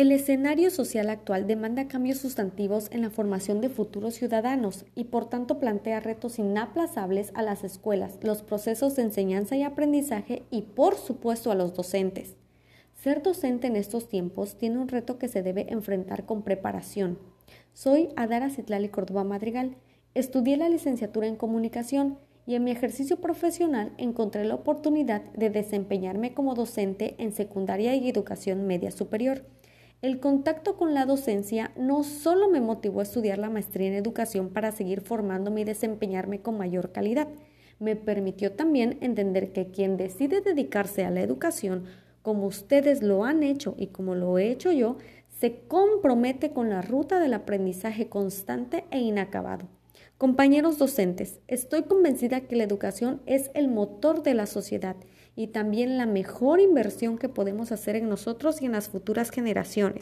El escenario social actual demanda cambios sustantivos en la formación de futuros ciudadanos y por tanto plantea retos inaplazables a las escuelas, los procesos de enseñanza y aprendizaje y por supuesto a los docentes. Ser docente en estos tiempos tiene un reto que se debe enfrentar con preparación. Soy Adara Citlali Córdoba Madrigal. Estudié la licenciatura en comunicación y en mi ejercicio profesional encontré la oportunidad de desempeñarme como docente en secundaria y educación media superior. El contacto con la docencia no solo me motivó a estudiar la maestría en educación para seguir formándome y desempeñarme con mayor calidad, me permitió también entender que quien decide dedicarse a la educación, como ustedes lo han hecho y como lo he hecho yo, se compromete con la ruta del aprendizaje constante e inacabado. Compañeros docentes, estoy convencida que la educación es el motor de la sociedad y también la mejor inversión que podemos hacer en nosotros y en las futuras generaciones.